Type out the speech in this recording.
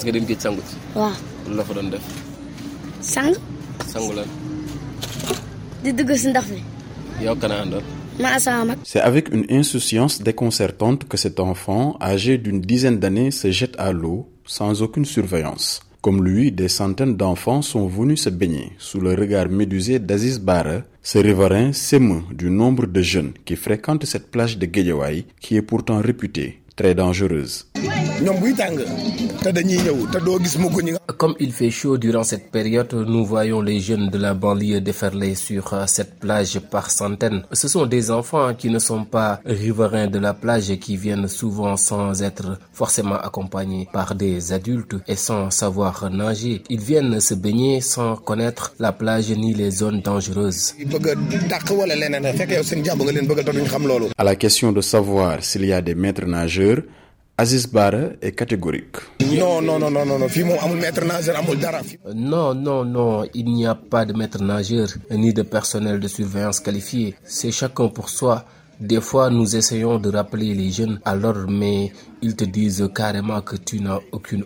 parce que dañ gëj sangu ci. Waaw. Lu la fa doon def? Sang. Sangu lan di dugg si ndox mi. Yow kana àndoon ma sama mag. C'est avec une insouciance déconcertante que cet enfant, âgé d'une dizaine d'années, se jette à l'eau sans aucune surveillance. Comme lui, des centaines d'enfants sont venus se baigner sous le regard médusé d'Aziz Bara. Ce riverain s'émeut du nombre de jeunes qui fréquentent cette plage de Guédiawaye qui est pourtant réputée très dangereuse. Comme il fait chaud durant cette période, nous voyons les jeunes de la banlieue déferler sur euh, cette plage par centaines. Ce sont des enfants qui ne sont pas riverains de la plage et qui viennent souvent sans être forcément accompagnés par des adultes et sans savoir nager. Ils viennent se baigner sans connaître la plage ni les zones dangereuses. À la question de savoir s'il y a des maîtres nageurs, Aziz Bara est catégorique. non non non non non. Non, non, non, il n'y a pas de maître nageur ni de personnel de surveillance qualifié. C'est chacun pour soi. Des fois, nous essayons de rappeler les jeunes à l'ordre, mais ils te disent carrément que tu n'as aucune